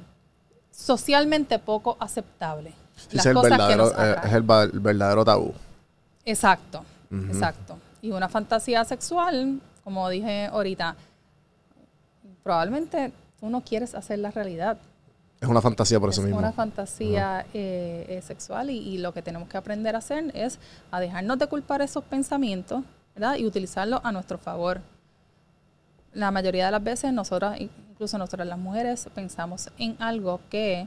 socialmente poco aceptables. Sí, es el verdadero, eh, es el, verdadero tabú. Exacto, exacto. Y una fantasía sexual, como dije ahorita, probablemente tú no quieres hacer la realidad. Es una fantasía por eso es mismo. una fantasía eh, eh, sexual y, y lo que tenemos que aprender a hacer es a dejarnos de culpar esos pensamientos ¿verdad? y utilizarlos a nuestro favor. La mayoría de las veces nosotras, incluso nosotras las mujeres, pensamos en algo que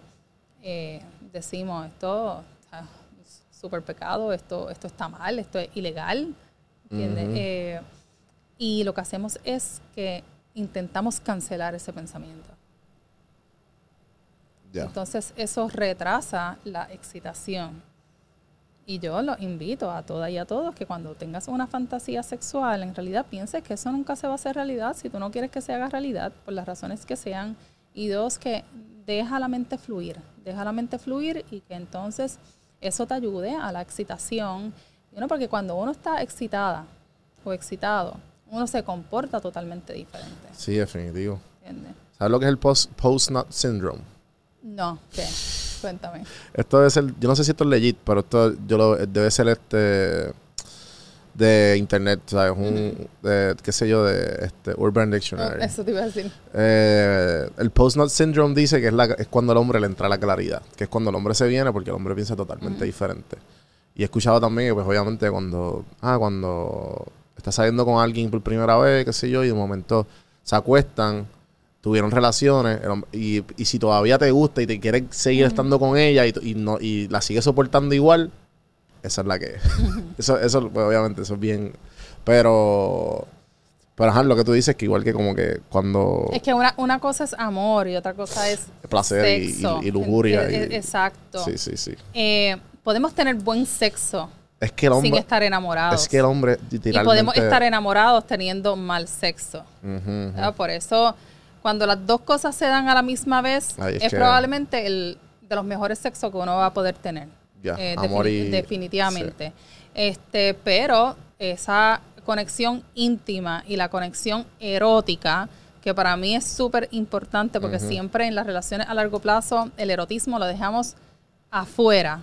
eh, decimos, esto ah, es súper pecado, esto, esto está mal, esto es ilegal. ¿entiendes? Eh, y lo que hacemos es que intentamos cancelar ese pensamiento. Entonces eso retrasa la excitación. Y yo los invito a todas y a todos que cuando tengas una fantasía sexual, en realidad pienses que eso nunca se va a hacer realidad si tú no quieres que se haga realidad, por las razones que sean. Y dos, que deja la mente fluir, deja la mente fluir y que entonces eso te ayude a la excitación. Y uno, porque cuando uno está excitada o excitado, uno se comporta totalmente diferente. Sí, definitivo. ¿Entiendes? ¿Sabes lo que es el post- post-nut syndrome? No, ¿qué? Cuéntame. Esto debe ser, yo no sé si esto es legit, pero esto yo lo, debe ser este de internet, ¿sabes? Un, de, qué sé yo, de este Urban Dictionary. Oh, Eso te iba a decir. Eh, el post-nut syndrome dice que es, la, es cuando al hombre le entra la claridad, que es cuando el hombre se viene porque el hombre piensa totalmente diferente. Y he escuchado también pues, obviamente, cuando, ah, cuando estás saliendo con alguien por primera vez, qué sé yo, y de momento se acuestan, tuvieron relaciones, y, y si todavía te gusta y te quieres seguir estando con ella y, y no, y la sigues soportando igual, esa es la que es. eso, eso, pues, obviamente, eso es bien. Pero. Pero ajá, lo que tú dices que igual que como que cuando Es que una, una cosa es amor y otra cosa es placer y- sexo. y, y lujuria. Eh, y- eh, Exacto. Sí, sí, sí. Eh, podemos tener buen sexo Es que el sin estar enamorados. Es que el hombre y podemos estar enamorados teniendo mal sexo. ¿verdad? Por eso, cuando las dos cosas se dan a la misma vez, es es, que- probablemente el de los mejores sexos que uno va a poder tener. Eh, amor defini- y- definitivamente. Este, pero esa conexión íntima y la conexión erótica, que para mí es súper importante porque siempre en las relaciones a largo plazo el erotismo lo dejamos afuera,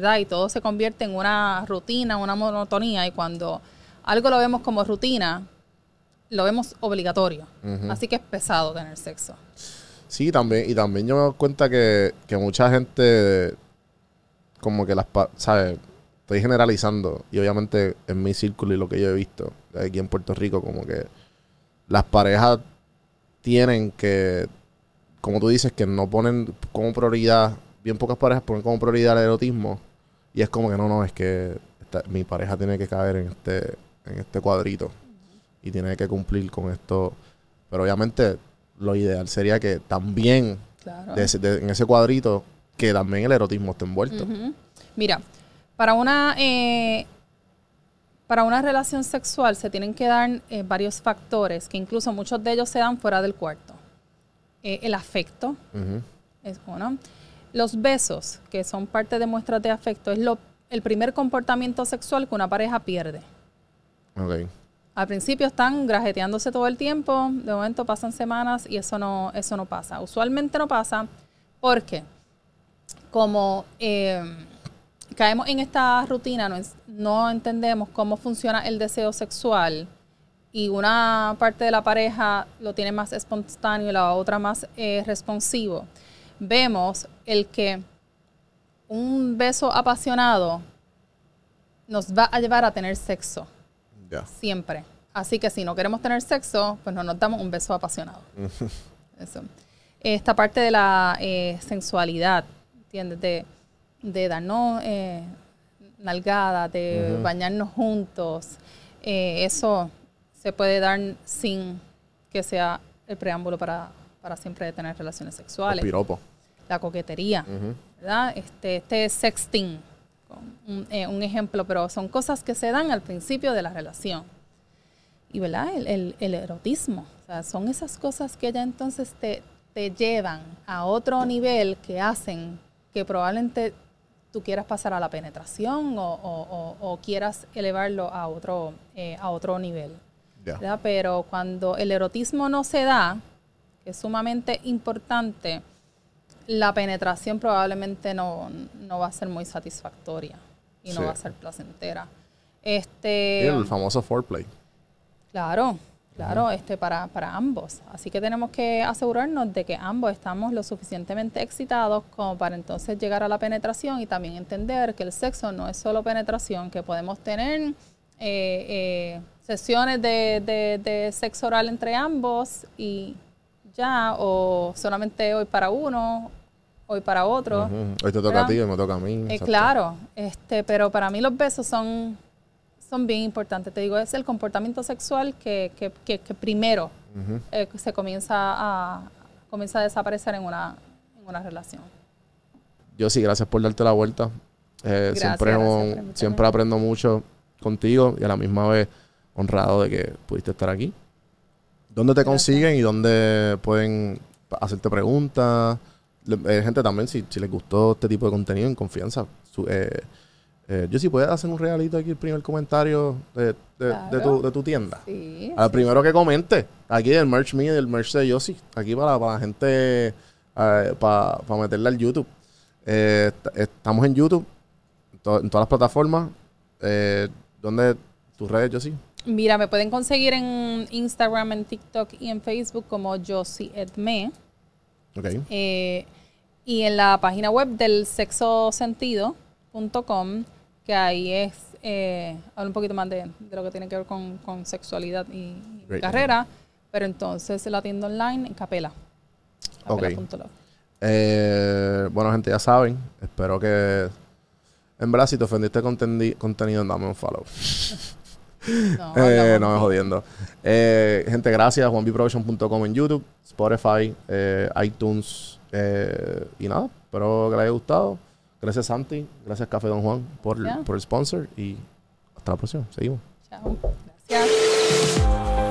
¿verdad? Y todo se convierte en una rutina, una monotonía y cuando algo lo vemos como rutina, lo vemos obligatorio. Así que es pesado tener sexo. Sí, también. Y también yo me doy cuenta que, que mucha gente. Como que las. ¿Sabes? Estoy generalizando. Y obviamente en mi círculo y lo que yo he visto aquí en Puerto Rico, como que las parejas tienen que. Como tú dices, que no ponen como prioridad. Bien pocas parejas ponen como prioridad el erotismo. Y es como que no, no, es que esta- mi pareja tiene que caer en este, en este cuadrito. Y tiene que cumplir con esto. Pero obviamente lo ideal sería que también Claro. de ese- de- en ese cuadrito que también el erotismo esté envuelto. Mira, para una eh, para una relación sexual se tienen que dar eh, varios factores, que incluso muchos de ellos se dan fuera del cuarto. Eh, el afecto es uno. Los besos, que son parte de muestras de afecto, es lo, el primer comportamiento sexual que una pareja pierde. Al principio están grajeteándose todo el tiempo, de momento pasan semanas y eso no, eso no pasa. Usualmente no pasa porque como eh, caemos en esta rutina, no entendemos cómo funciona el deseo sexual y una parte de la pareja lo tiene más espontáneo y la otra más eh, responsivo, vemos el que un beso apasionado nos va a llevar a tener sexo siempre. Así que si no queremos tener sexo, pues no nos damos un beso apasionado. Eso. Esta parte de la eh, sensualidad, ¿entiendes? De, de darnos eh, nalgadas, de bañarnos juntos, eh, eso se puede dar sin que sea el preámbulo para, para siempre tener relaciones sexuales piropos. la coquetería, ¿verdad? Este, este es sexting, un, eh, un ejemplo, pero son cosas que se dan al principio de la relación. Y, ¿verdad? El, el- el erotismo, o sea, son esas cosas que ya entonces te, te llevan a otro nivel que hacen que probablemente tú quieras pasar a la penetración o, o- o- o quieras elevarlo a otro, eh, a otro nivel. ¿verdad? Pero cuando el erotismo no se da, que es sumamente importante, la penetración probablemente no, no va a ser muy satisfactoria y no Sí. va a ser placentera. Este, el famoso foreplay. claro, claro, este para, para ambos. Así que tenemos que asegurarnos de que ambos estamos lo suficientemente excitados como para entonces llegar a la penetración y también entender que el sexo no es solo penetración, que podemos tener eh, eh, sesiones de, de- de sexo oral entre ambos y ya, o solamente hoy para uno, hoy para otro. Ujú. Hoy te toca ¿verdad? a ti, hoy me toca a mí. Eh, claro, este, pero para mí los besos son, son bien importantes. Te digo, es el comportamiento sexual que, que, que- que primero Ujú. eh, se comienza a, comienza a desaparecer en una, en una relación. Yo sí, gracias por darte la vuelta. Eh, Gracias, siempre, gracias siempre aprendo mucho contigo y a la misma vez honrado de que pudiste estar aquí. ¿Dónde te consiguen y dónde pueden hacerte preguntas? Eh, gente también, si, si les gustó este tipo de contenido, en confianza. Su, eh, eh, yo si puedes hacer un regalito aquí, el primer comentario de, de- tu, de tu tienda. Sí, Al primero que comente, aquí del merch mío y del merch de Yossi, aquí para, para la gente, eh, para, para meterla al YouTube. Eh, est- estamos en YouTube, en, to- en todas las plataformas. Eh, ¿Dónde tus redes, Yossi? Mira, me pueden conseguir en Instagram, en TikTok y en Facebook como Josie Edme. Ok. Eh, y en la página web del sexosentido.com, que ahí es, eh, habla un poquito más de, de lo que tiene que ver con, con sexualidad y, carrera, pero entonces la tienda online en Capela. Ok. Capela.love. Eh, bueno, gente, ya saben. Espero que. En verdad, si te ofendiste contendi- contenido, dame un follow. No, Eh, no me jodiendo. Eh, gente, gracias. JuanBProduction.com en YouTube, Spotify, eh, iTunes. y nada, espero que les haya gustado. Gracias, Santi. Gracias, Café Don Juan, por, por el sponsor. Y hasta la próxima. Seguimos. Chao. Gracias.